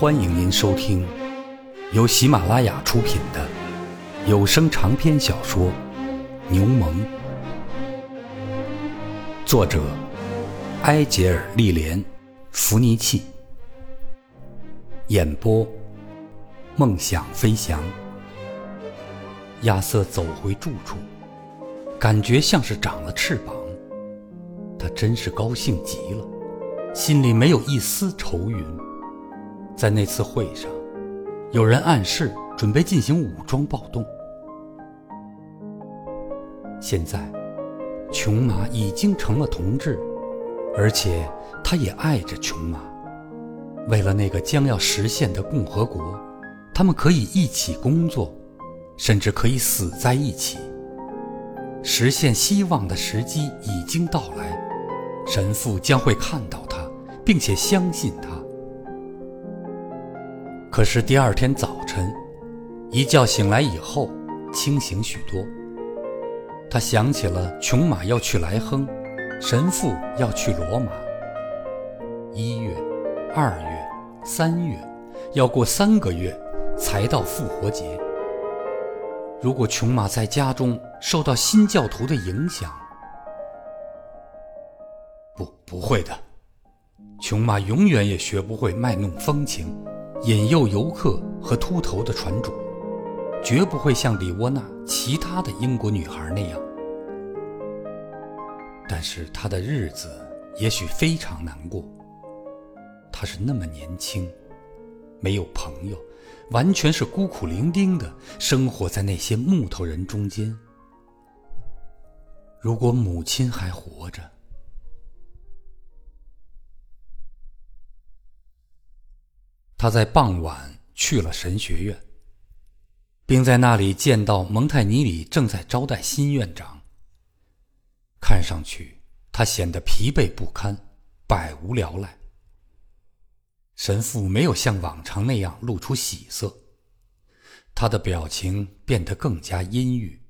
欢迎您收听由喜马拉雅出品的有声长篇小说《牛虻》，作者埃杰尔·利莲·弗尼契，演播梦想飞翔。亚瑟走回住处，感觉像是长了翅膀，他真是高兴极了，心里没有一丝愁云。在那次会上，有人暗示准备进行武装暴动。现在，琼玛已经成了同志，而且他也爱着琼玛。为了那个将要实现的共和国，他们可以一起工作，甚至可以死在一起。实现希望的时机已经到来，神父将会看到他，并且相信他。可是第二天早晨，一觉醒来以后，清醒许多。他想起了琼玛要去莱亨，神父要去罗马。一月、二月、三月，要过三个月才到复活节。如果琼玛在家中受到新教徒的影响，不，不会的，琼玛永远也学不会卖弄风情。引诱游客和秃头的船主，绝不会像李沃娜其他的英国女孩那样。但是她的日子也许非常难过。她是那么年轻，没有朋友，完全是孤苦伶仃的生活在那些木头人中间。如果母亲还活着。他在傍晚去了神学院，并在那里见到蒙泰尼里正在招待新院长。看上去他显得疲惫不堪，百无聊赖。神父没有像往常那样露出喜色，他的表情变得更加阴郁。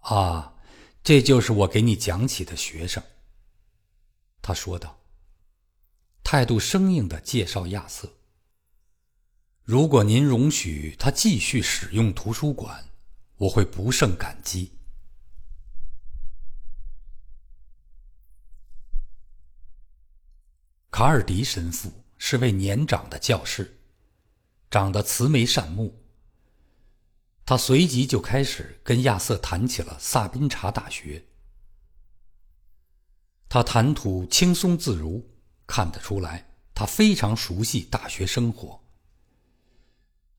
啊，这就是我给你讲起的学生。他说道。态度生硬的介绍亚瑟。如果您容许他继续使用图书馆，我会不胜感激。卡尔迪神父是位年长的教士，长得慈眉善目。他随即就开始跟亚瑟谈起了萨宾查大学。他谈吐轻松自如。看得出来，他非常熟悉大学生活。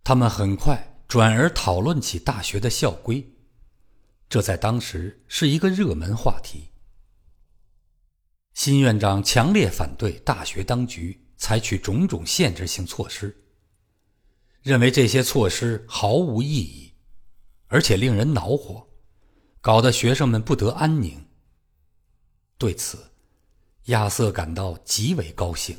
他们很快转而讨论起大学的校规，这在当时是一个热门话题。新院长强烈反对大学当局采取种种限制性措施，认为这些措施毫无意义，而且令人恼火，搞得学生们不得安宁。对此，亚瑟感到极为高兴。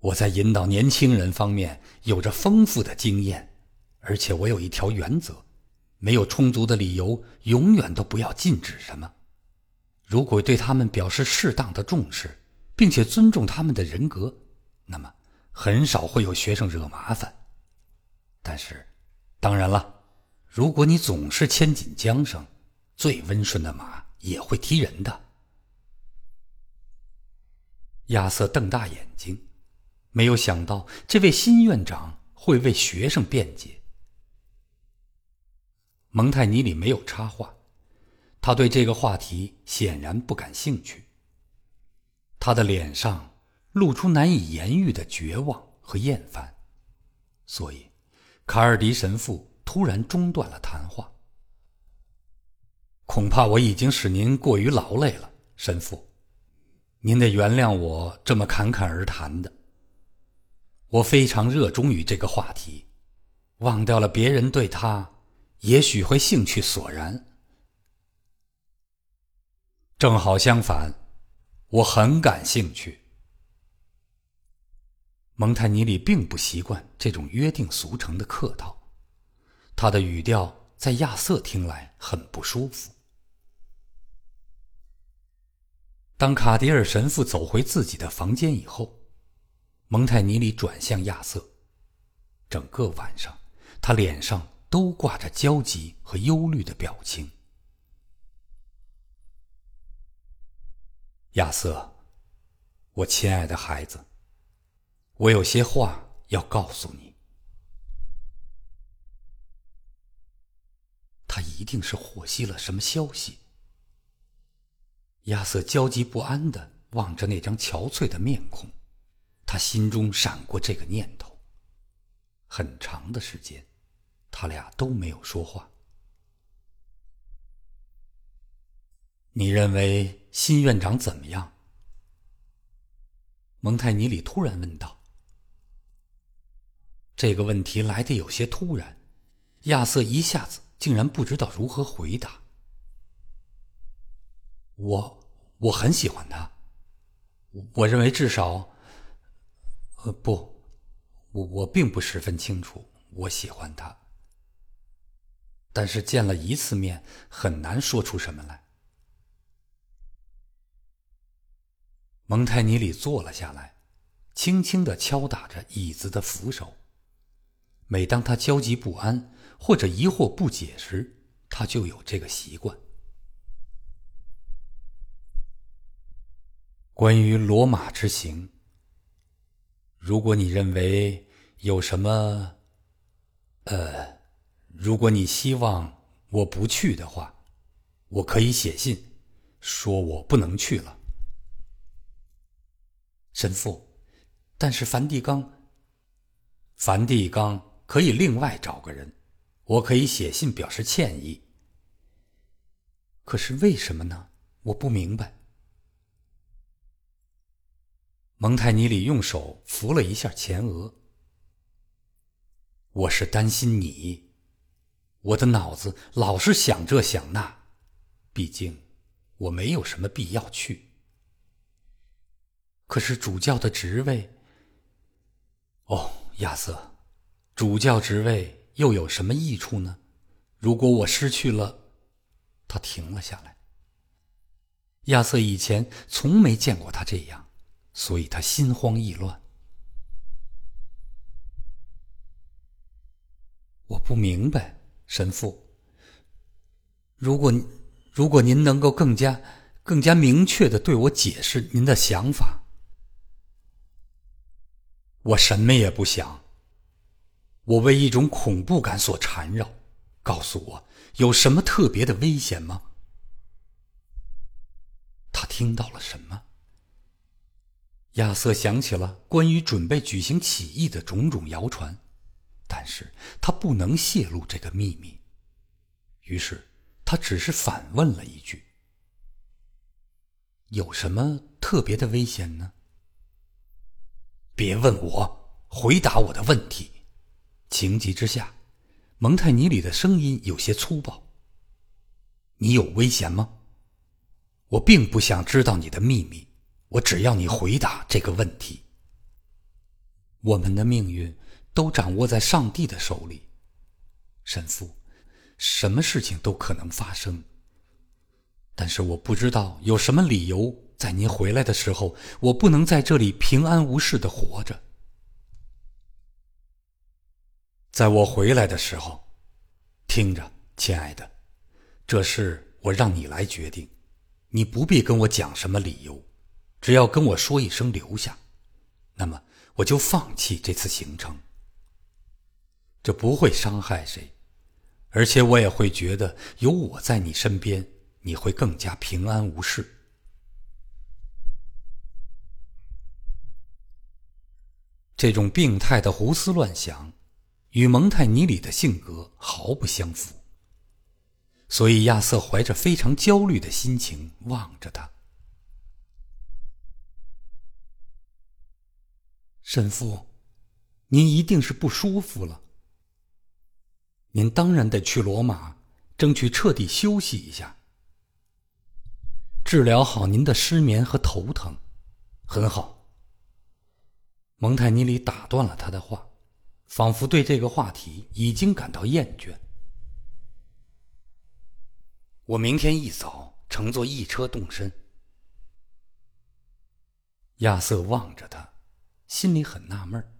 我在引导年轻人方面有着丰富的经验，而且我有一条原则：没有充足的理由，永远都不要禁止什么。如果对他们表示适当的重视，并且尊重他们的人格，那么很少会有学生惹麻烦。但是，当然了，如果你总是牵紧缰绳，最温顺的马也会踢人的。亚瑟瞪大眼睛，没有想到这位新院长会为学生辩解。蒙泰尼里没有插话，他对这个话题显然不感兴趣。他的脸上露出难以言喻的绝望和厌烦，所以卡尔迪神父突然中断了谈话。恐怕我已经使您过于劳累了，神父。您得原谅我这么侃侃而谈的。我非常热衷于这个话题，忘掉了别人对他也许会兴趣索然。正好相反，我很感兴趣。蒙泰尼里并不习惯这种约定俗成的客套，他的语调在亚瑟听来很不舒服。当卡迪尔神父走回自己的房间以后，蒙泰尼里转向亚瑟，整个晚上，他脸上都挂着焦急和忧虑的表情。亚瑟，我亲爱的孩子，我有些话要告诉你。他一定是获悉了什么消息。亚瑟焦急不安的望着那张憔悴的面孔，他心中闪过这个念头。很长的时间，他俩都没有说话。你认为新院长怎么样？蒙泰尼里突然问道。这个问题来的有些突然，亚瑟一下子竟然不知道如何回答。我我很喜欢他，我认为至少，呃，不，我我并不十分清楚我喜欢他，但是见了一次面，很难说出什么来。蒙泰尼里坐了下来，轻轻的敲打着椅子的扶手。每当他焦急不安或者疑惑不解时，他就有这个习惯。关于罗马之行，如果你认为有什么，呃，如果你希望我不去的话，我可以写信，说我不能去了。神父，但是梵蒂冈，梵蒂冈可以另外找个人，我可以写信表示歉意。可是为什么呢？我不明白。蒙泰尼里用手扶了一下前额。我是担心你，我的脑子老是想这想那，毕竟我没有什么必要去。可是主教的职位，哦，亚瑟，主教职位又有什么益处呢？如果我失去了，他停了下来。亚瑟以前从没见过他这样，所以他心慌意乱。我不明白，神父。如果如果您能够更加更加明确的对我解释您的想法。我什么也不想。我为一种恐怖感所缠绕。告诉我，有什么特别的危险吗？他听到了什么？亚瑟想起了关于准备举行起义的种种谣传，但是他不能泄露这个秘密。于是他只是反问了一句：“有什么特别的危险呢？”别问我，回答我的问题。情急之下，蒙泰尼里的声音有些粗暴。你有危险吗？我并不想知道你的秘密，我只要你回答这个问题。我们的命运都掌握在上帝的手里，神父，什么事情都可能发生。但是我不知道有什么理由。在您回来的时候，我不能在这里平安无事的活着。在我回来的时候，听着，亲爱的，这事我让你来决定，你不必跟我讲什么理由，只要跟我说一声留下，那么我就放弃这次行程。这不会伤害谁，而且我也会觉得有我在你身边，你会更加平安无事。这种病态的胡思乱想，与蒙泰尼里的性格毫不相符。所以亚瑟怀着非常焦虑的心情望着他。神父，您一定是不舒服了。您当然得去罗马，争取彻底休息一下，治疗好您的失眠和头疼。很好。蒙泰尼里打断了他的话，仿佛对这个话题已经感到厌倦。我明天一早乘坐一车动身。亚瑟望着他，心里很纳闷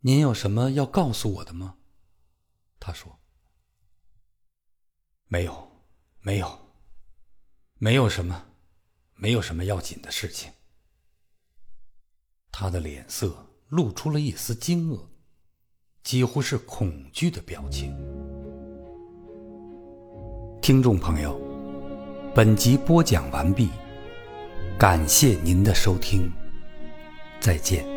您有什么要告诉我的吗？他说：“没有，没有，没有什么，没有什么要紧的事情。”他的脸色露出了一丝惊愕，几乎是恐惧的表情。听众朋友，本集播讲完毕，感谢您的收听，再见。